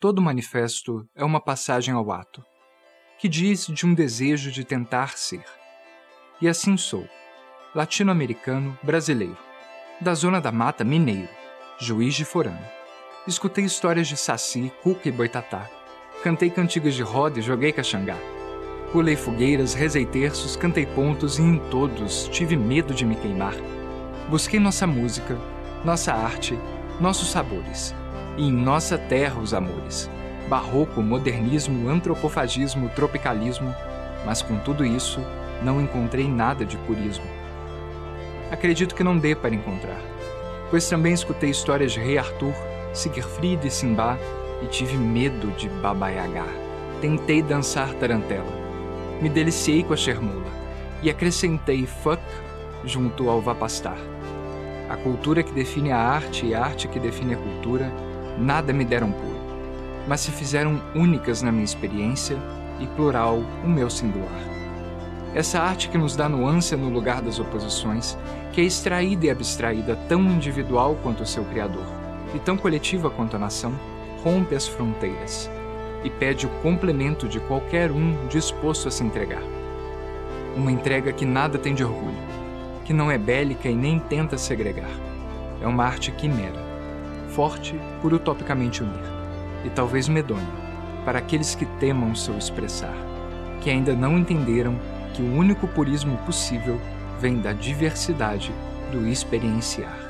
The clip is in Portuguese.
Todo manifesto é uma passagem ao ato, que diz de um desejo de tentar ser. E assim sou, latino-americano brasileiro, da zona da mata mineiro, juiz de forano. Escutei histórias de saci, cuca e boitatá. Cantei cantigas de roda e joguei caxangá. Pulei fogueiras, rezei terços, cantei pontos e em todos tive medo de me queimar. Busquei nossa música, nossa arte, nossos sabores e em nossa terra os amores. Barroco, modernismo, antropofagismo, tropicalismo, mas com tudo isso não encontrei nada de purismo. Acredito que não dê para encontrar, pois também escutei histórias de Rei Arthur, Siegfried e Simba e tive medo de Baba Yaga. Tentei dançar tarantela, me deliciei com a chermula e acrescentei fuck junto ao vapastar. A cultura que define a arte e a arte que define a cultura nada me deram puro, mas se fizeram únicas na minha experiência e plural o meu singular. Essa arte que nos dá nuance no lugar das oposições, que é extraída e abstraída tão individual quanto o seu Criador, e tão coletiva quanto a nação, rompe as fronteiras e pede o complemento de qualquer um disposto a se entregar. Uma entrega que nada tem de orgulho, que não é bélica e nem tenta segregar. É uma arte quimera, forte por utopicamente unir, e talvez medonha para aqueles que temam seu expressar, que ainda não entenderam que o único purismo possível vem da diversidade do experienciar.